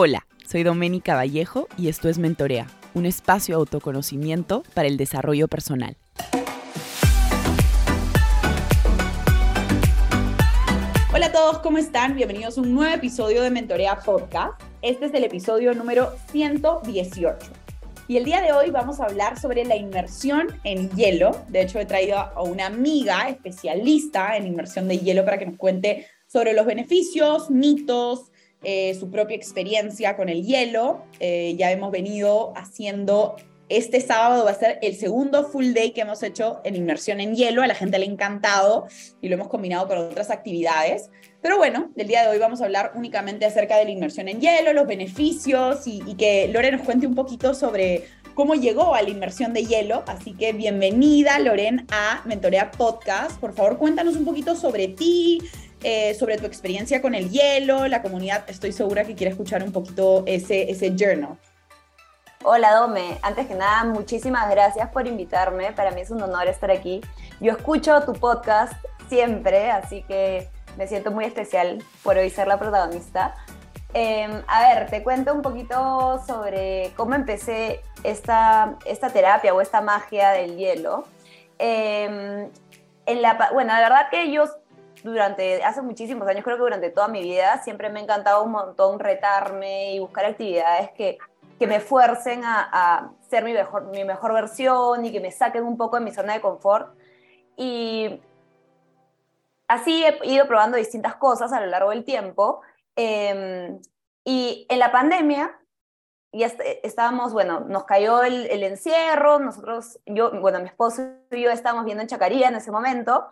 Hola, soy Doménica Vallejo y esto es Mentorea, un espacio de autoconocimiento para el desarrollo personal. Hola a todos, ¿cómo están? Bienvenidos a un nuevo episodio de Mentorea Podcast. Este es el episodio número 118. Y el día de hoy vamos a hablar sobre la inmersión en hielo. De hecho, he traído a una amiga especialista en inmersión de hielo para que nos cuente sobre los beneficios, mitos, eh, su propia experiencia con el hielo. Eh, ya hemos venido haciendo, este sábado va a ser el segundo full day que hemos hecho en inmersión en hielo. A la gente le ha encantado y lo hemos combinado con otras actividades. Pero bueno, el día de hoy vamos a hablar únicamente acerca de la inmersión en hielo, los beneficios y, y que Lore nos cuente un poquito sobre cómo llegó a la inmersión de hielo. Así que bienvenida, Loren, a Mentorea Podcast. Por favor, cuéntanos un poquito sobre ti, eh, sobre tu experiencia con el hielo, la comunidad. Estoy segura que quiere escuchar un poquito ese, ese journal. Hola Dome, antes que nada, muchísimas gracias por invitarme. Para mí es un honor estar aquí. Yo escucho tu podcast siempre, así que me siento muy especial por hoy ser la protagonista. Em, a ver, te cuento un poquito sobre cómo empecé esta, esta terapia o esta magia del hielo. Em, bueno, la verdad que yo durante, hace muchísimos años, creo que durante toda mi vida, siempre me ha encantado un montón retarme y buscar actividades que, que me fuercen a, a, ser mi mejor, mi mejor versión y que me saquen un poco de mi zona de confort. Y así he ido probando distintas cosas a lo largo del tiempo. Eh, y en la pandemia, ya estábamos, bueno, nos cayó el, el, encierro, nosotros, yo, bueno, mi esposo y yo estábamos viendo en Chacaría en ese momento,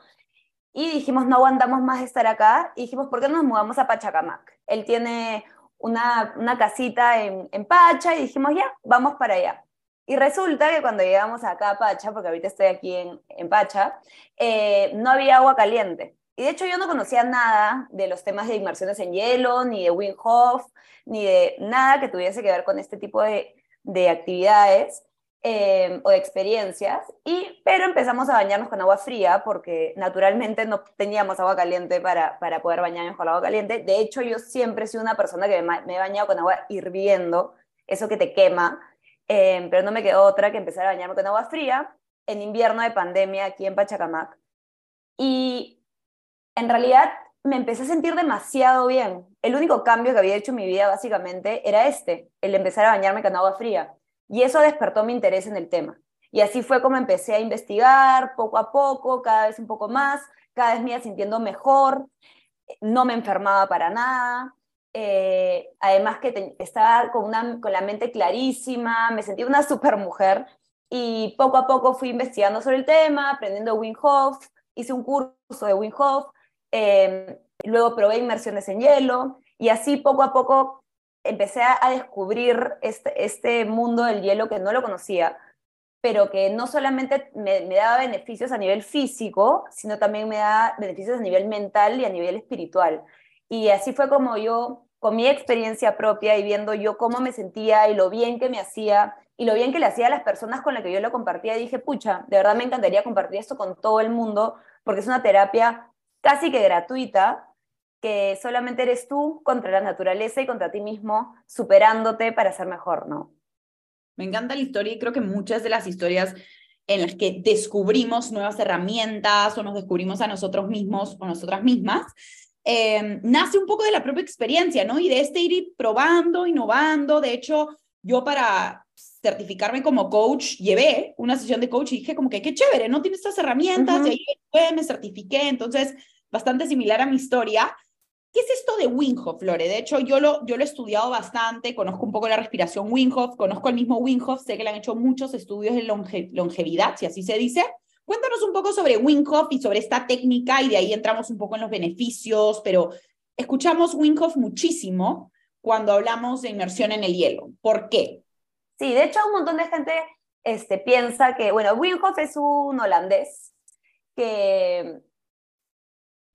y dijimos, no aguantamos más estar acá. Y dijimos, ¿por qué no nos mudamos a Pachacamac? Él tiene una, una casita en, en, Pacha y dijimos, ya, vamos para allá. Y resulta que cuando llegamos acá a Pacha, porque ahorita estoy aquí en, en Pacha, eh, no había agua caliente. Y de hecho yo no conocía nada de los temas de inmersiones en hielo, ni de Wim Hof, ni de nada que tuviese que ver con este tipo de, de actividades eh, o de experiencias, y, pero empezamos a bañarnos con agua fría porque naturalmente no teníamos agua caliente para, para poder bañarnos con agua caliente. De hecho, yo siempre he sido una persona que me, me he bañado con agua hirviendo, eso que te quema, eh, pero no me quedó otra que empezar a bañarme con agua fría en invierno de pandemia aquí en Pachacamac. Y en realidad me empecé a sentir demasiado bien. El único cambio que había hecho en mi vida básicamente era este, el empezar a bañarme con agua fría. Y eso despertó mi interés en el tema. Y así fue como empecé a investigar poco a poco, cada vez un poco más, cada vez me iba sintiendo mejor, no me enfermaba para nada, eh, además que estaba con, una, con la mente clarísima, me sentía una super mujer y poco a poco fui investigando sobre el tema, aprendiendo Wim Hof, hice un curso de Wim Hof, eh, luego probé inmersiones en hielo y así poco a poco empecé a, descubrir este, este, mundo del hielo que no lo conocía, pero que no solamente me, me, daba beneficios a nivel físico, sino también me da beneficios a nivel mental y a nivel espiritual. Y así fue como yo, con mi experiencia propia y viendo yo cómo me sentía y lo bien que me hacía y lo bien que le hacía a las personas con las que yo lo compartía, dije, pucha, de verdad me encantaría compartir esto con todo el mundo, porque es una terapia casi que gratuita, que solamente eres tú contra la naturaleza y contra ti mismo, superándote para ser mejor, ¿no? Me encanta la historia y creo que muchas de las historias en las que descubrimos nuevas herramientas o nos descubrimos a nosotros mismos o nosotras mismas, eh, nace un poco de la propia experiencia, ¿no? Y de este ir probando, innovando. De hecho, yo para certificarme como coach llevé una sesión de coach y dije como que qué chévere, ¿no? Tiene estas herramientas, uh -huh. y ahí fue, me certifiqué, entonces bastante similar a mi historia. ¿Qué es esto de Wim Hof, Flore? De hecho, yo lo, yo lo he estudiado bastante, conozco un poco la respiración Wim Hof, conozco el mismo Wim Hof, sé que le han hecho muchos estudios de longe, longevidad, si así se dice. Cuéntanos un poco sobre Wim Hof y sobre esta técnica y de ahí entramos un poco en los beneficios, pero escuchamos Wim Hof muchísimo cuando hablamos de inmersión en el hielo. ¿Por qué? Sí, de hecho un montón de gente este, piensa que, bueno, Wim Hof es un holandés que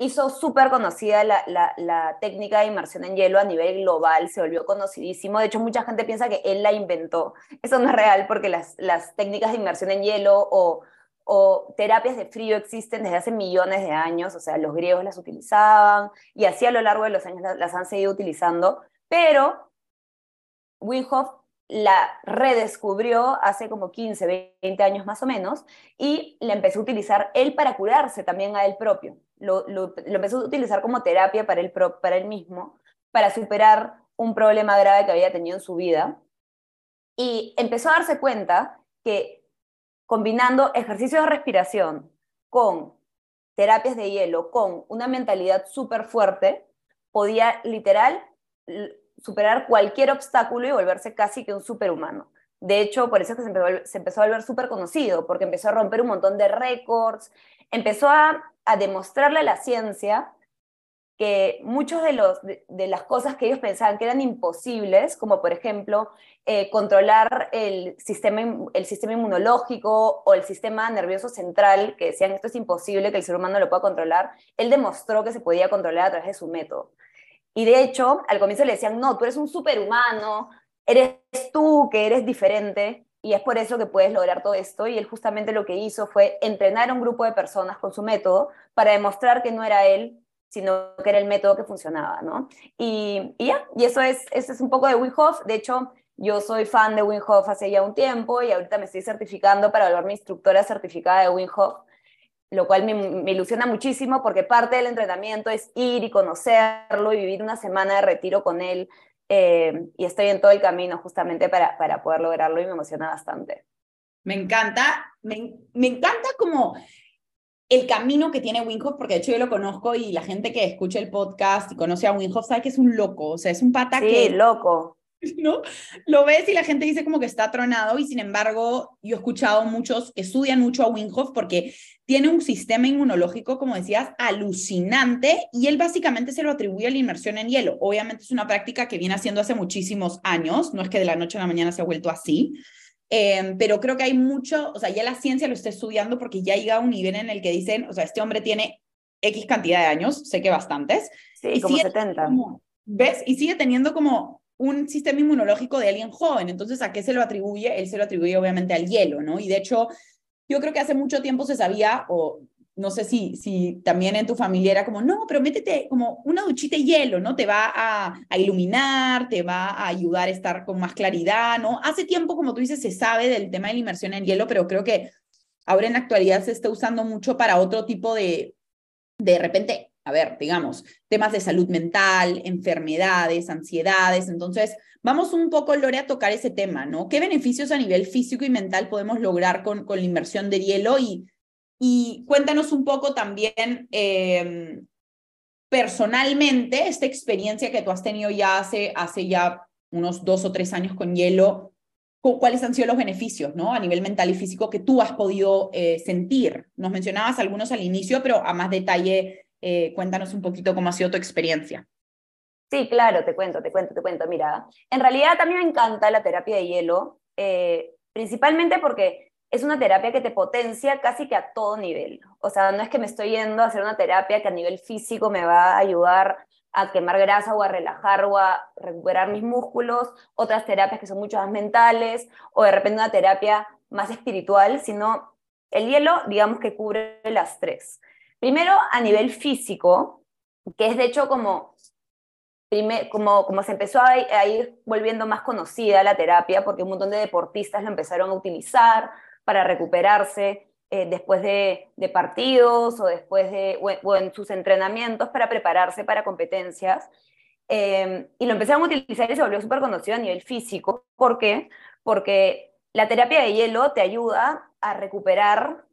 hizo súper conocida la, la, la, técnica de inmersión en hielo a nivel global, se volvió conocidísimo. De hecho, mucha gente piensa que él la inventó. Eso no es real porque las, las técnicas de inmersión en hielo o, o, terapias de frío existen desde hace millones de años, o sea, los griegos las utilizaban y así a lo largo de los años las, las han seguido utilizando, pero Wim la redescubrió hace como 15, 20 años más o menos y la empezó a utilizar él para curarse también a él propio. Lo, lo, empezó a utilizar como terapia para él, para él mismo, para superar un problema grave que había tenido en su vida. Y empezó a darse cuenta que combinando ejercicios de respiración con terapias de hielo, con una mentalidad súper fuerte, podía literal superar cualquier obstáculo y volverse casi que un superhumano. De hecho, por eso es que se empezó, a volver súper conocido, porque empezó a romper un montón de récords, empezó a, demostrarle a la ciencia que muchos de, de, las cosas que ellos pensaban que eran imposibles, como por ejemplo eh, controlar el sistema, el sistema inmunológico o el sistema nervioso central, que decían esto es imposible que el ser humano lo pueda controlar, él demostró que se podía controlar a través de su método. Y de hecho, al comienzo le decían, no, tú eres un superhumano, eres tú que eres diferente, y es por eso que puedes lograr todo esto. Y él justamente lo que hizo fue entrenar a un grupo de personas con su método para demostrar que no era él, sino que era el método que funcionaba, ¿no? Y, ya, y eso es, eso es un poco de Wim Hof. De hecho, yo soy fan de Wim Hof hace ya un tiempo y ahorita me estoy certificando para volver mi instructora certificada de Wim Hof lo cual me, ilusiona muchísimo porque parte del entrenamiento es ir y conocerlo y vivir una semana de retiro con él. Eh, y estoy en todo el camino justamente para, para poder lograrlo y me emociona bastante. Me encanta, me, me encanta como el camino que tiene Winhoff, porque de hecho yo lo conozco y la gente que escucha el podcast y conoce a Winhoff sabe que es un loco, o sea, es un pata sí, que... loco. ¿no? Lo ves y la gente dice como que está tronado y sin embargo yo he escuchado muchos que estudian mucho a Winhoff porque tiene un sistema inmunológico, como decías, alucinante y él básicamente se lo atribuye a la inmersión en hielo. Obviamente es una práctica que viene haciendo hace muchísimos años, no es que de la noche a la mañana se ha vuelto así, em, pero creo que hay mucho, o sea, ya la ciencia lo está estudiando porque ya llega a un nivel en el que dicen, o sea, este hombre tiene X cantidad de años, sé que bastantes. Sí, y como 70. ¿Ves? Y sigue teniendo como un sistema inmunológico de alguien joven. Entonces, ¿a qué se lo atribuye? Él se lo atribuye obviamente al hielo, ¿no? Y de hecho, yo creo que hace mucho tiempo se sabía, o no sé si, si también en tu familia era como, no, pero métete como una duchita de hielo, ¿no? Te va a, a, iluminar, te va a ayudar a estar con más claridad, ¿no? Hace tiempo, como tú dices, se sabe del tema de la inmersión en hielo, pero creo que ahora en la actualidad se está usando mucho para otro tipo de, de repente, a ver, digamos, temas de salud mental, enfermedades, ansiedades. Entonces, vamos un poco, Lore, a tocar ese tema, ¿no? ¿Qué beneficios a nivel físico y mental podemos lograr con, con la inmersión de hielo? Y, y cuéntanos un poco también em, personalmente esta experiencia que tú has tenido ya hace, hace ya unos dos o tres años con hielo. ¿Cuáles han sido los beneficios ¿no? a nivel mental y físico que tú has podido eh, sentir? Nos mencionabas algunos al inicio, pero a más detalle eh, cuéntanos un poquito cómo ha sido tu experiencia. Sí, claro, te cuento, te cuento, te cuento. Mira, en realidad también me encanta la terapia de hielo, eh, principalmente porque es una terapia que te potencia casi que a todo nivel. O sea, no es que me estoy yendo a hacer una terapia que a nivel físico me va a ayudar a quemar grasa o a relajar o a recuperar mis músculos, otras terapias que son mucho más mentales, o de repente una terapia más espiritual, sino el hielo, digamos que cubre las tres. Primero, a nivel físico, que es de hecho como, como, como se empezó a, ir volviendo más conocida la terapia, porque un montón de deportistas lo empezaron a utilizar para recuperarse eh, después de, partidos o después de, o, en sus entrenamientos para prepararse para competencias. Em, y lo empezaron a utilizar y se volvió súper conocido a nivel físico. ¿Por qué? Porque la terapia de hielo te ayuda a recuperar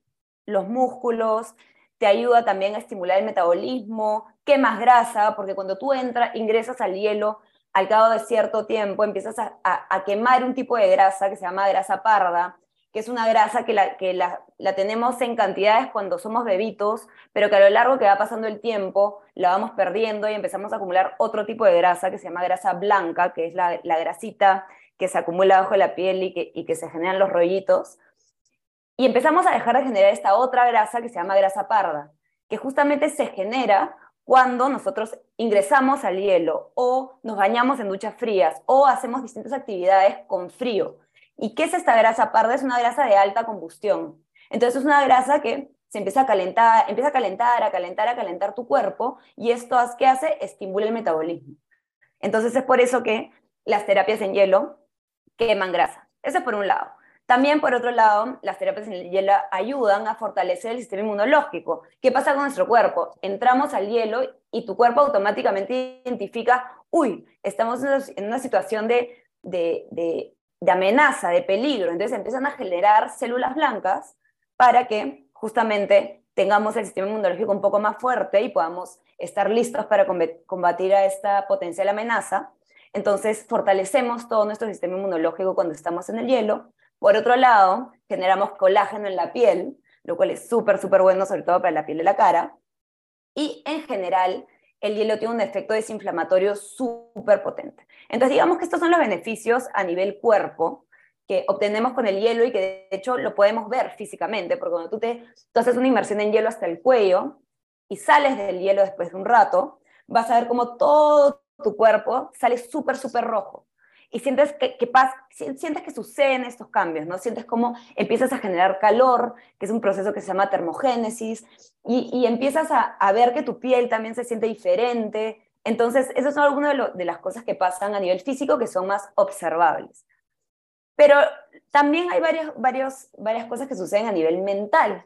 los músculos, te ayuda también a estimular el metabolismo, quemas grasa, porque cuando tú entras, ingresas al hielo, al cabo de cierto tiempo empiezas a, quemar un tipo de grasa que se llama grasa parda, que es una grasa que, la, que la, tenemos en cantidades cuando somos bebitos, pero que a lo largo que va pasando el tiempo la vamos perdiendo y empezamos a acumular otro tipo de grasa que se llama grasa blanca, que es la, grasita que se acumula bajo la piel y que, y que se generan los rollitos. Y empezamos a dejar de generar esta otra grasa que se llama grasa parda, que justamente se genera cuando nosotros ingresamos al hielo o nos bañamos en duchas frías o hacemos distintas actividades con frío. ¿Y qué es esta grasa parda? Es una grasa de alta combustión. Entonces es una grasa que se empieza a calentar, empieza a calentar, a calentar, a calentar tu cuerpo y esto ¿qué hace? Estimula el metabolismo. Entonces es por eso que las terapias en hielo queman grasa. Eso es por un lado. También, por otro lado, las terapias en el hielo ayudan a fortalecer el sistema inmunológico. ¿Qué pasa con nuestro cuerpo? Entramos al hielo y tu cuerpo automáticamente identifica, uy, estamos en una situación de, de, de amenaza, de peligro. Entonces empiezan a generar células blancas para que justamente tengamos el sistema inmunológico un poco más fuerte y podamos estar listos para combatir a esta potencial amenaza. Entonces fortalecemos todo nuestro sistema inmunológico cuando estamos en el hielo por otro lado, generamos colágeno en la piel, lo cual es súper, súper bueno, sobre todo para la piel de la cara. Y en general, el hielo tiene un efecto desinflamatorio súper potente. Entonces, digamos que estos son los beneficios a nivel cuerpo que obtenemos con el hielo y que de hecho lo podemos ver físicamente, porque cuando tú, te, haces una inmersión en hielo hasta el cuello y sales del hielo después de un rato, vas a ver como todo tu cuerpo sale súper, súper rojo y sientes que, que sientes que suceden estos cambios, ¿no? Sientes como empiezas a generar calor, que es un proceso que se llama termogénesis, y, y empiezas a, a, ver que tu piel también se siente diferente. Entonces, esas son algunas de, de las cosas que pasan a nivel físico que son más observables. Pero también hay varias, varios, varias cosas que suceden a nivel mental.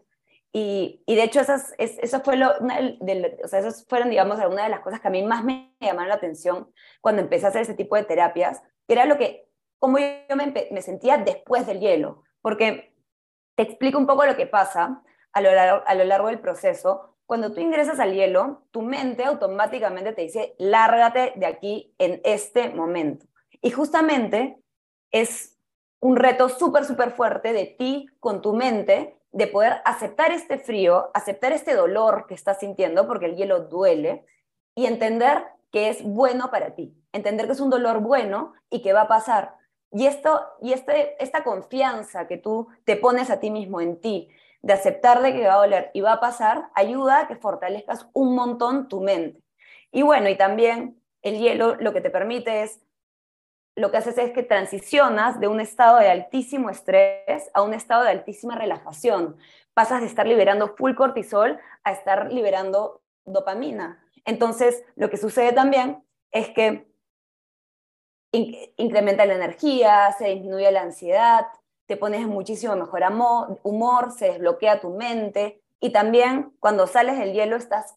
Y, y, de hecho, esas, eso fue lo, de, o sea, esas fueron, digamos, algunas de las cosas que a mí más me llamaron la atención cuando empecé a hacer ese tipo de terapias, era lo que, como yo me, sentía después del hielo, porque te explico un poco lo que pasa a lo, largo, a lo largo del proceso. Cuando tú ingresas al hielo, tu mente automáticamente te dice, lárgate de aquí en este momento. Y justamente es un reto súper, súper fuerte de ti con tu mente, de poder aceptar este frío, aceptar este dolor que estás sintiendo, porque el hielo duele, y entender que es bueno para ti entender que es un dolor bueno y que va a pasar. Y, esto, y este, esta confianza que tú te pones a ti mismo en ti, de aceptar de que va a doler y va a pasar, ayuda a que fortalezcas un montón tu mente. Y bueno, y también el hielo lo que te permite es, lo que haces es que transicionas de un estado de altísimo estrés a un estado de altísima relajación. Pasas de estar liberando full cortisol a estar liberando dopamina. Entonces, lo que sucede también es que incrementa la energía, se disminuye la ansiedad, te pones muchísimo mejor humor, se desbloquea tu mente y también cuando sales del hielo estás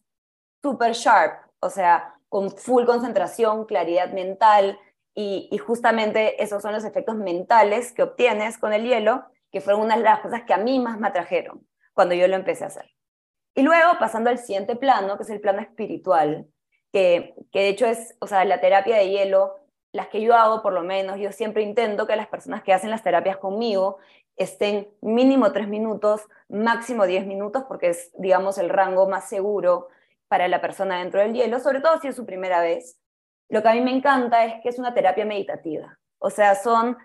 súper sharp, o sea, con full concentración, claridad mental y, y, justamente esos son los efectos mentales que obtienes con el hielo, que fueron una de las cosas que a mí más me atrajeron cuando yo lo empecé a hacer. Y luego pasando al siguiente plano, que es el plano espiritual, que, que de hecho es, o sea, la terapia de hielo las que yo hago por lo menos, yo siempre intento que las personas que hacen las terapias conmigo estén mínimo tres minutos, máximo diez minutos, porque es, digamos, el rango más seguro para la persona dentro del hielo, sobre todo si es su primera vez. Lo que a mí me encanta es que es una terapia meditativa, o sea, son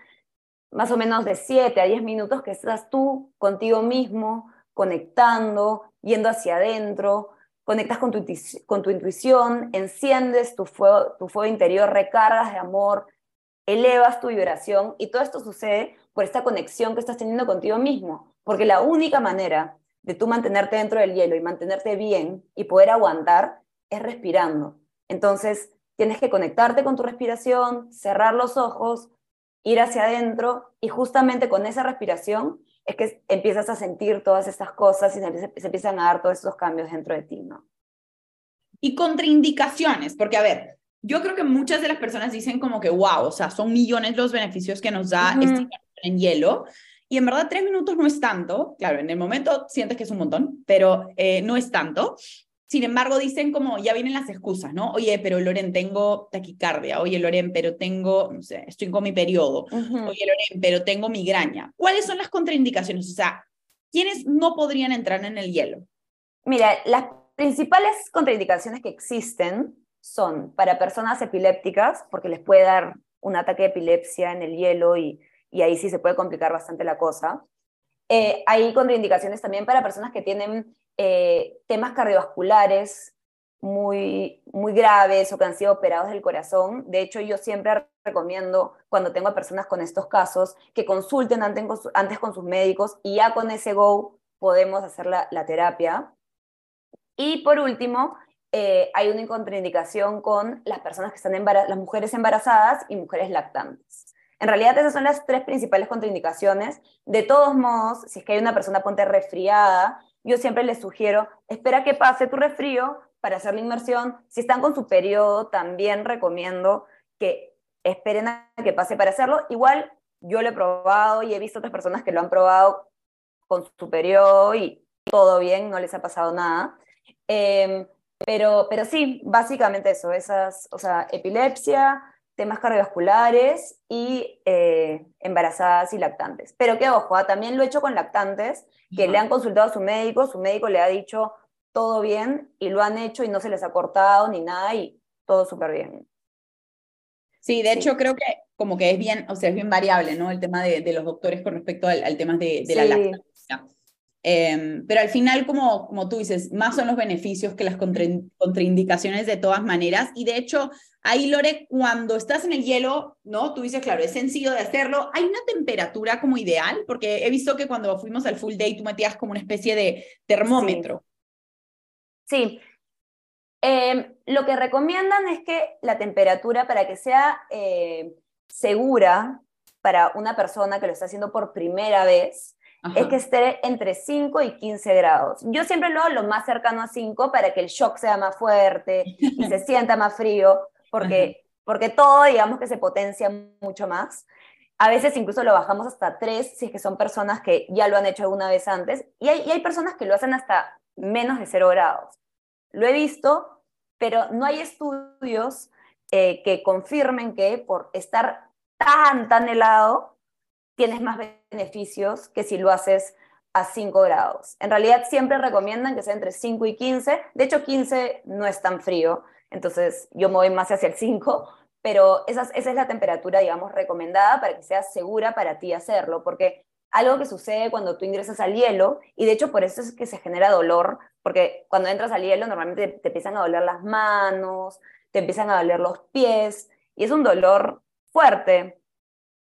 más o menos de siete a diez minutos que estás tú contigo mismo, conectando, yendo hacia adentro, conectas con tu, con tu intuición, enciendes tu fuego, tu fuego interior, recargas de amor, elevas tu vibración y todo esto sucede por esta conexión que estás teniendo contigo mismo, porque la única manera de tú mantenerte dentro del hielo y mantenerte bien y poder aguantar es respirando. Entonces, tienes que conectarte con tu respiración, cerrar los ojos, ir hacia adentro y justamente con esa respiración es que empiezas a sentir todas estas cosas y se, empiezan a dar todos estos cambios dentro de ti, ¿no? Y contraindicaciones, porque a ver, yo creo que muchas de las personas dicen como que, wow, o sea, son millones los beneficios que nos da este en hielo. Y en verdad, tres minutos no es tanto. Claro, en el momento sientes que es un montón, pero eh, no es tanto. Sin embargo, dicen como, ya vienen las excusas, ¿no? Oye, pero Loren, tengo taquicardia. Oye, Loren, pero tengo, no sé, estoy con mi periodo. Oye, Loren, pero tengo migraña. ¿Cuáles son las contraindicaciones? O sea, ¿quiénes no podrían entrar en el hielo? Mira, las principales contraindicaciones que existen son para personas epilépticas, porque les puede dar un ataque de epilepsia en el hielo y, y ahí sí se puede complicar bastante la cosa. Eh, hay contraindicaciones también para personas que tienen eh, temas cardiovasculares muy, muy graves o que han sido operados del corazón. De hecho, yo siempre recomiendo cuando tengo a personas con estos casos que consulten antes, con sus médicos y ya con ese go podemos hacer la, la terapia. Y por último, eh, hay una contraindicación con las personas que están embarazadas, las mujeres embarazadas y mujeres lactantes. En realidad esas son las tres principales contraindicaciones. De todos modos, si es que hay una persona ponte resfriada, yo siempre les sugiero, espera que pase tu resfrío para hacer la inmersión. Si están con su periodo, también recomiendo que esperen a que pase para hacerlo. Igual yo lo he probado y he visto otras personas que lo han probado con su periodo y todo bien, no les ha pasado nada. Em, pero, pero sí, básicamente eso, esas, o sea, epilepsia, temas cardiovasculares y eh, embarazadas y lactantes. Pero qué ojo, ah, también lo he hecho con lactantes que le han consultado a su médico, su médico le ha dicho todo bien y lo han hecho y no se les ha cortado ni nada y todo súper bien. Sí, de hecho creo que como que es bien, o sea, es bien variable, ¿no? El tema de, de los doctores con respecto al, tema de, de la lactancia. Em, pero al final, como, como tú dices, más son los beneficios que las contraindicaciones de todas maneras. Y de hecho, ahí, Lore, cuando estás en el hielo, ¿no? Tú dices, claro, es sencillo de hacerlo. Hay una temperatura como ideal, porque he visto que cuando fuimos al full day, tú metías como una especie de termómetro. Sí. Em, lo que recomiendan es que la temperatura, para que sea eh, segura para una persona que lo está haciendo por primera vez, es que esté entre 5 y 15 grados. Yo siempre lo hago lo más cercano a 5 para que el shock sea más fuerte y se sienta más frío, porque, porque todo, digamos que se potencia mucho más. A veces incluso lo bajamos hasta 3 si es que son personas que ya lo han hecho alguna vez antes. Y hay, y hay personas que lo hacen hasta menos de 0 grados. Lo he visto, pero no hay estudios eh, que confirmen que por estar tan, tan helado, tienes más beneficios que si lo haces a 5 grados. En realidad siempre recomiendan que sea entre 5 y 15. De hecho, 15 no es tan frío, entonces yo me voy más hacia el 5, pero esa, esa es la temperatura, digamos, recomendada para que sea segura para ti hacerlo, porque algo que sucede cuando tú ingresas al hielo, y de hecho por eso es que se genera dolor, porque cuando entras al hielo normalmente te, te empiezan a doler las manos, te empiezan a doler los pies, y es un dolor fuerte.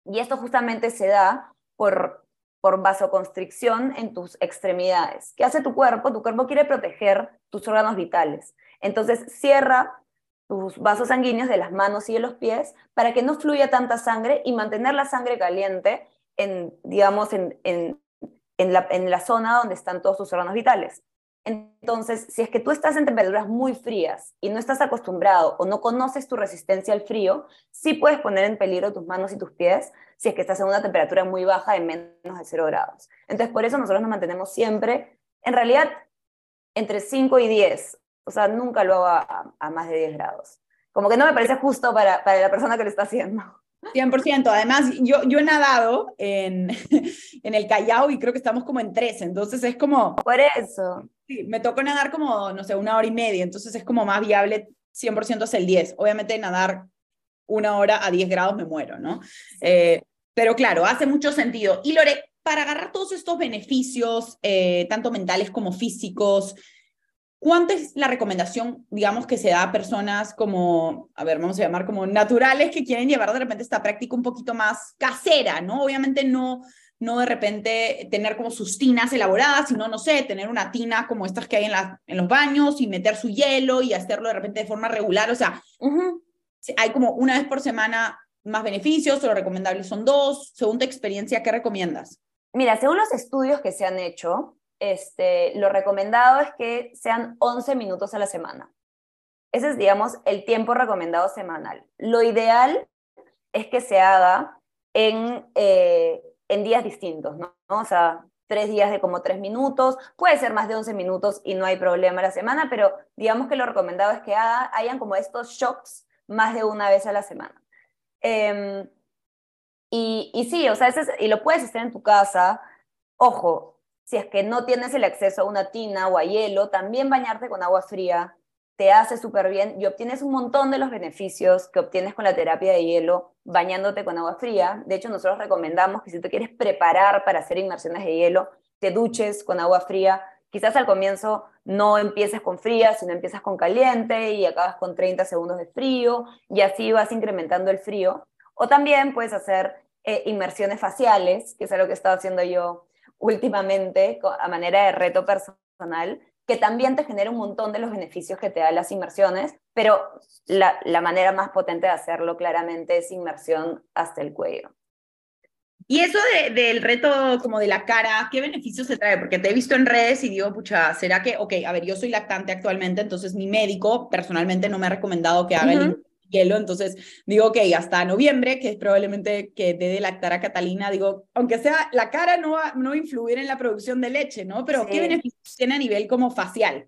Y esto justamente se da por, por vasoconstricción en tus extremidades. ¿Qué hace tu cuerpo? Tu cuerpo quiere proteger tus órganos vitales. Entonces cierra tus vasos sanguíneos de las manos y de los pies para que no fluya tanta sangre y mantener la sangre caliente en, digamos, en, en, en, la, en la zona donde están todos tus órganos vitales. Entonces, si es que tú estás en temperaturas muy frías y no estás acostumbrado o no conoces tu resistencia al frío, sí puedes poner en peligro tus manos y tus pies si es que estás en una temperatura muy baja de menos de 0 grados. Entonces, por eso nosotros nos mantenemos siempre, en realidad, entre 5 y 10. O sea, nunca lo hago a, más de 10 grados. Como que no me parece justo para, para la persona que lo está haciendo. 100%. Además, yo, yo he nadado en, en el Callao y creo que estamos como en 13, entonces es como... Por eso. Sí, me tocó nadar como, no sé, una hora y media, entonces es como más viable 100% es el 10. Obviamente nadar una hora a 10 grados me muero, ¿no? Eh, pero claro, hace mucho sentido. Y Lore, para agarrar todos estos beneficios, eh, tanto mentales como físicos, ¿Cuánto es la recomendación, digamos, que se da a personas como, a ver, vamos a llamar como naturales que quieren llevar de repente esta práctica un poquito más casera, ¿no? Obviamente no, no de repente tener como sus tinas elaboradas, sino, no sé, tener una tina como estas que hay en, la, en los baños y meter su hielo y hacerlo de repente de forma regular. O sea, hay como una vez por semana más beneficios o lo recomendable son dos. Según tu experiencia, ¿qué recomiendas? Mira, según los estudios que se han hecho, este, lo recomendado es que sean 11 minutos a la semana. Ese es, digamos, el tiempo recomendado semanal. Lo ideal es que se haga en, eh, en días distintos, ¿no? O sea, tres días de como tres minutos, puede ser más de 11 minutos y no hay problema a la semana, pero digamos que lo recomendado es que hayan como estos shocks más de una vez a la semana. Em, y, y, sí, o sea, y lo puedes hacer en tu casa. Ojo, si es que no tienes el acceso a una tina o a hielo, también bañarte con agua fría te hace súper bien y obtienes un montón de los beneficios que obtienes con la terapia de hielo bañándote con agua fría. De hecho, nosotros recomendamos que si te quieres preparar para hacer inmersiones de hielo, te duches con agua fría. Quizás al comienzo no empieces con fría, sino empiezas con caliente y acabas con 30 segundos de frío y así vas incrementando el frío. O también puedes hacer eh, inmersiones faciales, que es algo que he haciendo yo últimamente a manera de reto personal, que también te genera un montón de los beneficios que te dan las inmersiones, pero la, la manera más potente de hacerlo claramente es inmersión hasta el cuello. Y eso del reto como de la cara, ¿qué beneficios se trae? Porque te he visto en redes y digo, pucha, ¿será que, ok, a ver, yo soy lactante actualmente, entonces mi médico personalmente no me ha recomendado que haga el hielo, entonces digo, ok, hasta noviembre, que es probablemente que dé de lactar a Catalina, digo, aunque sea, la cara no va, no influir en la producción de leche, ¿no? Pero ¿qué beneficios tiene a nivel como facial?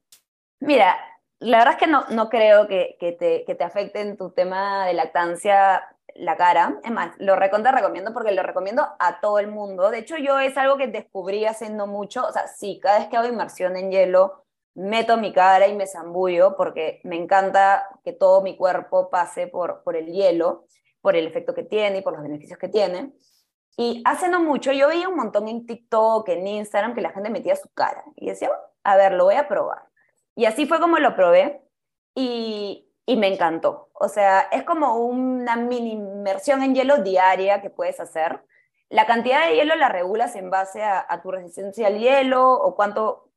Mira, la verdad es que no, no creo que, que, te, que te afecte en tu tema de lactancia la cara. Es más, lo recontra recomiendo porque lo recomiendo a todo el mundo. De hecho, yo es algo que descubrí haciendo mucho. O sea, sí, cada vez que hago inmersión en hielo, meto mi cara y me zambullo porque me encanta que todo mi cuerpo pase por, por el hielo, por el efecto que tiene y por los beneficios que tiene. Y hace no mucho yo veía un montón en TikTok, en Instagram, que la gente metía su cara. Y decía, a ver, lo voy a probar. Y así fue como lo probé. Y, y me encantó. O sea, es como una mini inmersión en hielo diaria que puedes hacer. La cantidad de hielo la regulas en base a, tu resistencia al hielo o cuánto,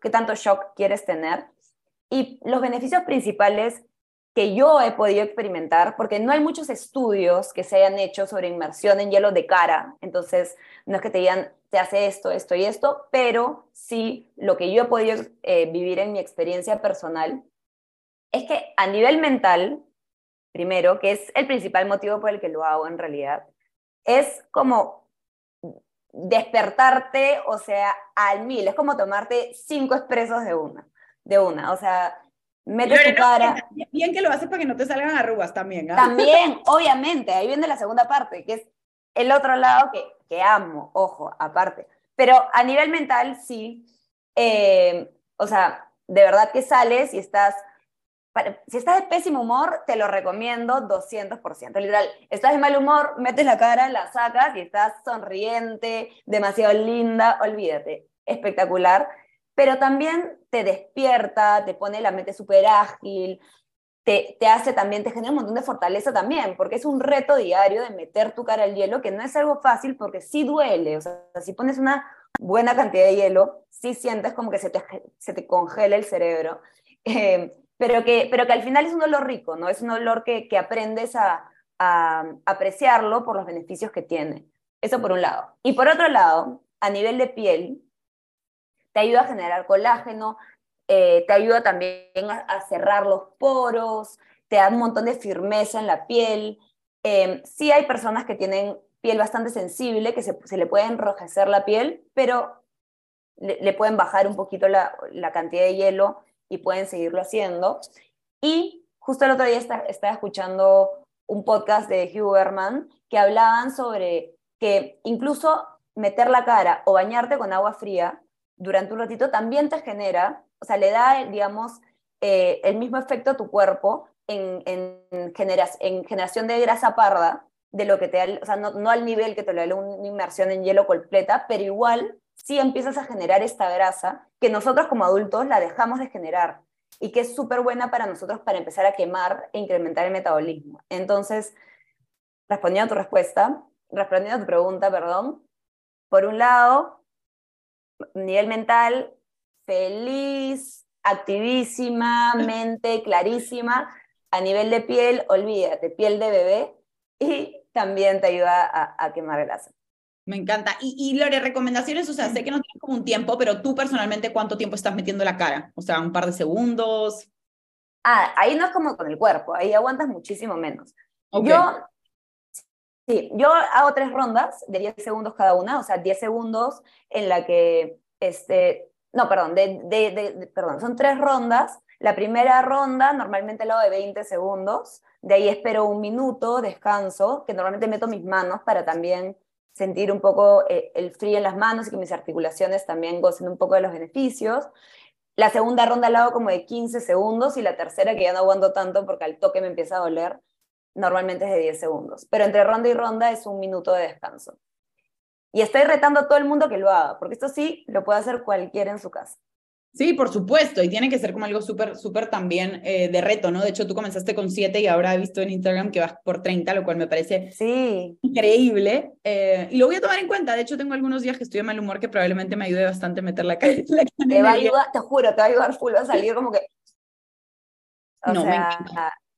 qué tanto shock quieres tener. Y los beneficios principales que yo he podido experimentar, porque no hay muchos estudios que se hayan hecho sobre inmersión en hielo de cara, entonces no es que te digan, te hace esto, esto y esto, pero sí lo que yo he podido eh, vivir en mi experiencia personal es que a nivel mental, primero, que es el principal motivo por el que lo hago en realidad, es como despertarte, o sea, al mil, es como tomarte cinco expresos de una, de una, o sea, metes tu cara. Bien que lo haces para que no te salgan arrugas también. ¿ah? También, obviamente, ahí viene la segunda parte, que es el otro lado que, que amo, ojo, aparte. Pero a nivel mental, sí, eh, o sea, de verdad que sales y estás si estás de pésimo humor, te lo recomiendo 200%. Literal, estás de mal humor, metes la cara, la sacas y estás sonriente, demasiado linda, olvídate, espectacular. Pero también te despierta, te pone la mente súper ágil, te, te, hace también, te genera un montón de fortaleza también, porque es un reto diario de meter tu cara al hielo, que no es algo fácil porque sí duele. O sea, si pones una buena cantidad de hielo, sí sientes como que se te, se te congela el cerebro. Eh, pero que, pero que al final es un olor rico, ¿no? Es un olor que, que aprendes a, a, apreciarlo por los beneficios que tiene. Eso por un lado. Y por otro lado, a nivel de piel, te ayuda a generar colágeno, eh, te ayuda también a, cerrar los poros, te da un montón de firmeza en la piel. Eh, sí hay personas que tienen piel bastante sensible, que se, le puede enrojecer la piel, pero le, le pueden bajar un poquito la, la, cantidad de hielo y pueden seguirlo haciendo. Y justo el otro día estaba escuchando un podcast de Hugh Berman que hablaban sobre que incluso meter la cara o bañarte con agua fría durante un ratito también te genera, o sea, le da, digamos, eh, el mismo efecto a tu cuerpo en, en, en, generación de grasa parda, de lo que te da, o sea, no, no al nivel que te lo da una inmersión en hielo completa, pero igual sí empiezas a generar esta grasa que nosotros como adultos la dejamos de generar y que es súper buena para nosotros para empezar a quemar e incrementar el metabolismo. Entonces, respondiendo a tu respuesta, respondiendo a tu pregunta, perdón, por un lado, nivel mental, feliz, activísima, mente clarísima. A nivel de piel, olvídate, piel de bebé y también te ayuda a, a quemar grasa. Me encanta. Y, y Lore, recomendaciones, o sea, sé que no tienes como un tiempo, pero tú personalmente, ¿cuánto tiempo estás metiendo la cara? O sea, un par de segundos. Ah, ahí no es como con el cuerpo, ahí aguantas muchísimo menos. Yo, sí, yo hago tres rondas de 10 segundos cada una, o sea, 10 segundos en la que, este, no, perdón, de, de, de, perdón, son tres rondas. La primera ronda normalmente la hago de 20 segundos, de ahí espero un minuto, descanso, que normalmente meto mis manos para también sentir un poco eh, el frío en las manos y que mis articulaciones también gocen un poco de los beneficios. La segunda ronda la hago como de 15 segundos y la tercera, que ya no aguanto tanto porque al toque me empieza a doler, normalmente es de 10 segundos. Pero entre ronda y ronda es un minuto de descanso. Y estoy retando a todo el mundo que lo haga, porque esto sí lo puede hacer cualquiera en su casa. Sí, por supuesto, y tiene que ser como algo súper, súper también eh, de reto, ¿no? De hecho, tú comenzaste con 7 y ahora he visto en Instagram que vas por 30, lo cual me parece sí. increíble. Eh, y lo voy a tomar en cuenta. De hecho, tengo algunos días que estoy de mal humor que probablemente me ayude bastante a meter la cara. te va a ayudar, te juro, te va a ayudar full a salir como que... O no, sea,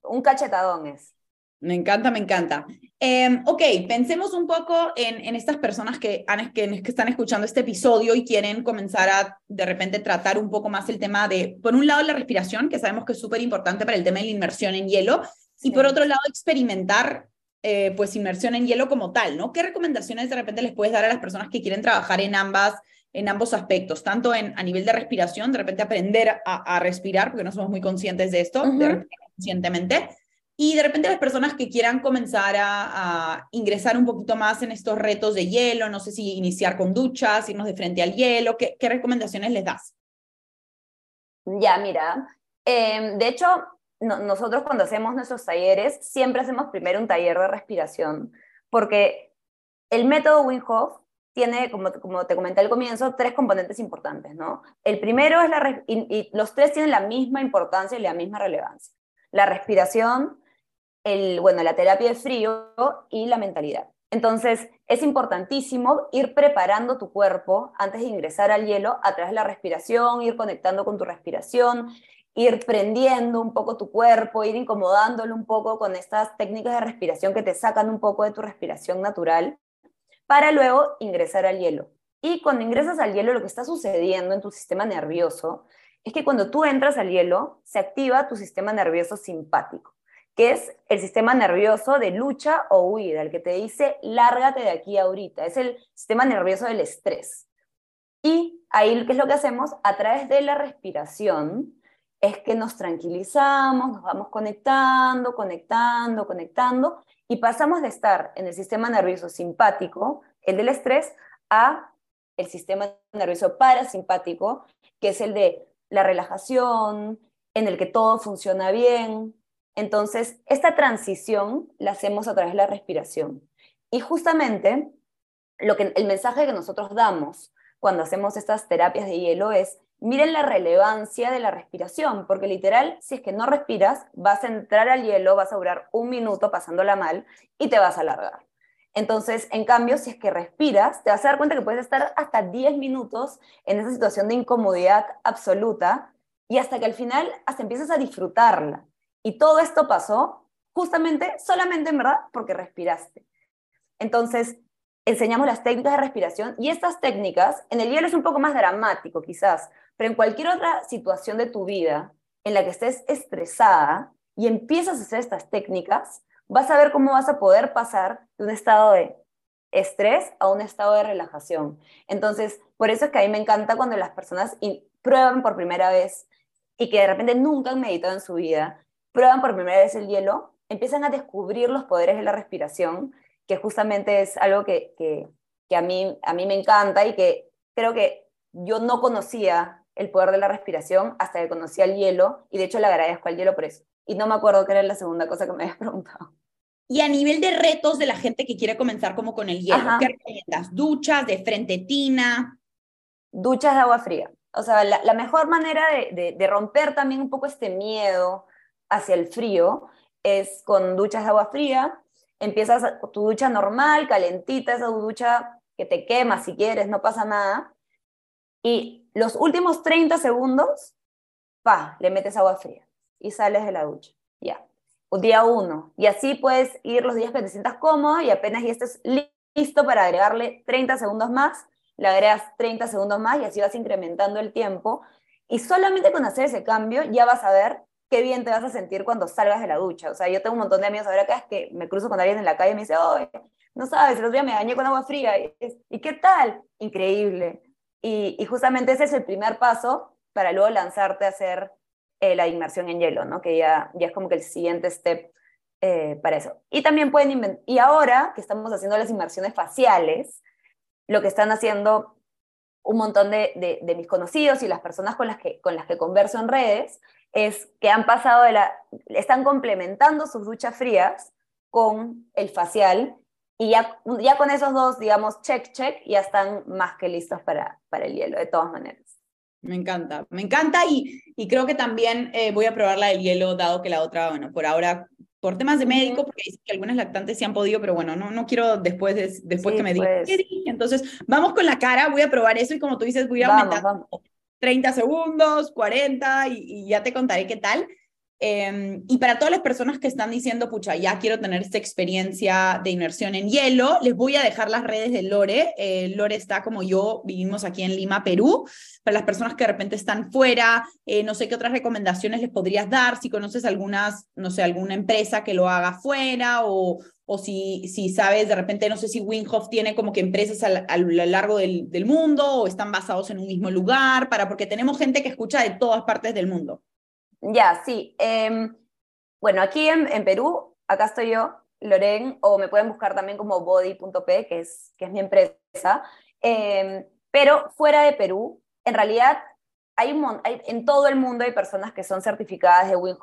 un cachetadón es. Me encanta, me encanta. Em, ok, pensemos un poco en, en estas personas que, han, que, que, están escuchando este episodio y quieren comenzar a de repente tratar un poco más el tema de, por un lado, la respiración, que sabemos que es súper importante para el tema de la inmersión en hielo, y por otro lado, experimentar eh, pues inmersión en hielo como tal, ¿no? ¿Qué recomendaciones de repente les puedes dar a las personas que quieren trabajar en ambas? en ambos aspectos, tanto en, a nivel de respiración, de repente aprender a, a respirar, porque no somos muy conscientes de esto, de repente, conscientemente, y de repente las personas que quieran comenzar a, ingresar un poquito más en estos retos de hielo, no sé si iniciar con duchas, irnos de frente al hielo, ¿qué, qué recomendaciones les das? Ya, mira, em, de hecho, nosotros cuando hacemos nuestros talleres, siempre hacemos primero un taller de respiración, porque el método Wim Hof tiene, como, como te comenté al comienzo, tres componentes importantes, ¿no? El primero es la, y los tres tienen la misma importancia y la misma relevancia. La respiración, el, bueno, la terapia de frío y la mentalidad. Entonces, es importantísimo ir preparando tu cuerpo antes de ingresar al hielo a través de la respiración, ir conectando con tu respiración, ir prendiendo un poco tu cuerpo, ir incomodándolo un poco con estas técnicas de respiración que te sacan un poco de tu respiración natural, para luego ingresar al hielo. Y cuando ingresas al hielo, lo que está sucediendo en tu sistema nervioso es que cuando tú entras al hielo, se activa tu sistema nervioso simpático que es el sistema nervioso de lucha o huida, el que te dice, lárgate de aquí ahorita. Es el sistema nervioso del estrés. Y ahí, ¿qué es lo que hacemos? A través de la respiración, es que nos tranquilizamos, nos vamos conectando, conectando, conectando, y pasamos de estar en el sistema nervioso simpático, el del estrés, a el sistema nervioso parasimpático, que es el de la relajación, en el que todo funciona bien, entonces, esta transición la hacemos a través de la respiración. Y justamente lo que, el mensaje que nosotros damos cuando hacemos estas terapias de hielo es, miren la relevancia de la respiración, porque literal, si es que no respiras, vas a entrar al hielo, vas a durar un minuto pasándola mal y te vas a alargar. Entonces, en cambio, si es que respiras, te vas a dar cuenta que puedes estar hasta 10 minutos en esa situación de incomodidad absoluta y hasta que al final hasta empiezas a disfrutarla. Y todo esto pasó justamente, solamente en verdad, porque respiraste. Entonces, enseñamos las técnicas de respiración y estas técnicas, en el hielo es un poco más dramático quizás, pero en cualquier otra situación de tu vida en la que estés estresada y empiezas a hacer estas técnicas, vas a ver cómo vas a poder pasar de un estado de estrés a un estado de relajación. Entonces, por eso es que a mí me encanta cuando las personas prueban por primera vez y que de repente nunca han meditado en su vida prueban por primera vez el hielo, empiezan a descubrir los poderes de la respiración, que justamente es algo que, que, a, mí, a mí me encanta y que creo que yo no conocía el poder de la respiración hasta que conocí al hielo, y de hecho le agradezco al hielo por eso. Y no me acuerdo qué era la segunda cosa que me habías preguntado. Y a nivel de retos de la gente que quiere comenzar como con el hielo, ¿qué recomiendas? ¿Duchas de frente tina? Duchas de agua fría. O sea, la, mejor manera de, de, romper también un poco este miedo hacia el frío es con duchas de agua fría. Empiezas tu ducha normal, calentita, esa ducha que te quema si quieres, no pasa nada. Y los últimos 30 segundos, pa, le metes agua fría y sales de la ducha. Ya. Día uno. Y así puedes ir los días que te sientas cómodo y apenas ya estés listo para agregarle 30 segundos más, le agregas 30 segundos más y así vas incrementando el tiempo. Y solamente con hacer ese cambio ya vas a ver qué bien te vas a sentir cuando salgas de la ducha. O sea, yo tengo un montón de amigos ahora acá que me cruzo con alguien en la calle y me dice, oye, no sabes, el otro día me bañé con agua fría. ¿Y, qué tal? Increíble. Y, justamente ese es el primer paso para luego lanzarte a hacer eh, la inmersión en hielo, ¿no? Que ya, ya es como que el siguiente step eh, para eso. Y también pueden y ahora que estamos haciendo las inmersiones faciales, lo que están haciendo un montón de, de, mis conocidos y las personas con las, que, con las que converso en redes es que han pasado de la, están complementando sus duchas frías con el facial y ya, ya con esos dos, digamos, check, check, ya están más que listos para, para el hielo, de todas maneras. Me encanta, me encanta y, y creo que también eh, voy a probar la del hielo, dado que la otra, bueno, por ahora, por temas de médico, porque dicen que algunas lactantes sí han podido, pero bueno, no, no quiero después, después que me digan, pues. entonces vamos con la cara, voy a probar eso y como tú dices, voy a aumentar 30 segundos, 40 y, y ya te contaré qué tal. Em, y para todas las personas que están diciendo, pucha, ya quiero tener esta experiencia de inmersión en hielo, les voy a dejar las redes de Lore. Eh, Lore está como yo, vivimos aquí en Lima, Perú. Para las personas que de repente están fuera, eh, no sé qué otras recomendaciones les podrías dar, si conoces algunas, no sé, alguna empresa que lo haga fuera o, o si, si sabes, de repente, no sé si Winhoff tiene como que empresas a, lo largo del, del mundo o están basados en un mismo lugar, para, porque tenemos gente que escucha de todas partes del mundo. Ya, sí. Em, bueno, aquí en, Perú, acá estoy yo, Loren, o me pueden buscar también como body.p, que es, que es mi empresa. Em, pero fuera de Perú, en realidad, hay, un, en todo el mundo hay personas que son certificadas de Wim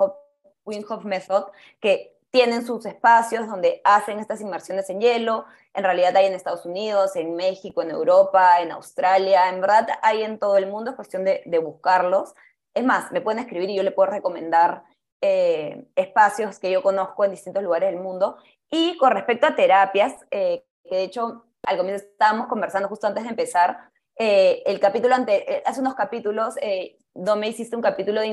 Method, que tienen sus espacios donde hacen estas inmersiones en hielo. En realidad hay en Estados Unidos, en México, en Europa, en Australia. En verdad hay en todo el mundo, es cuestión de, de buscarlos. Es más, me pueden escribir y yo le puedo recomendar eh, espacios que yo conozco en distintos lugares del mundo. Y con respecto a terapias, eh, que de hecho al comienzo estábamos conversando justo antes de empezar, eh, el capítulo ante, hace unos capítulos, donde hiciste un capítulo de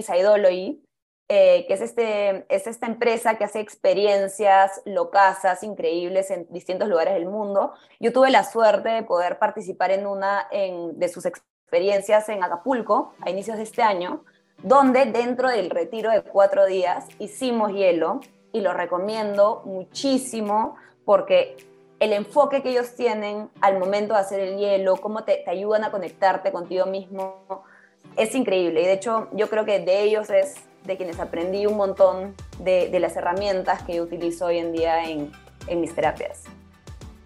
Insideology, que es, este, es esta empresa que hace experiencias locasas increíbles en distintos lugares del mundo. Yo tuve la suerte de poder participar en una de sus experiencias en Acapulco a inicios de este año, donde dentro del retiro de cuatro días hicimos hielo y lo recomiendo muchísimo porque el enfoque que ellos tienen al momento de hacer el hielo, cómo te, ayudan a conectarte contigo mismo, es increíble. Y de hecho yo creo que de ellos es de quienes aprendí un montón de, las herramientas que utilizo hoy en día en, mis terapias.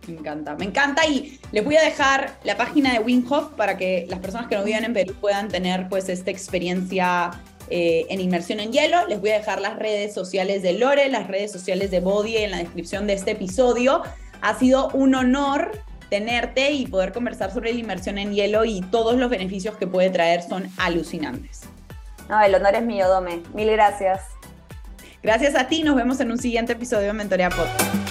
Me encanta, me encanta y les voy a dejar la página de Winghoff para que las personas que no vivan en Perú puedan tener pues esta experiencia eh, en inmersión en hielo. Les voy a dejar las redes sociales de Lore, las redes sociales de Body en la descripción de este episodio. Ha sido un honor tenerte y poder conversar sobre la inmersión en hielo y todos los beneficios que puede traer son alucinantes. No, el honor es mío, Dome. Mil gracias. Gracias a ti, nos vemos en un siguiente episodio de Mentorea Podcast.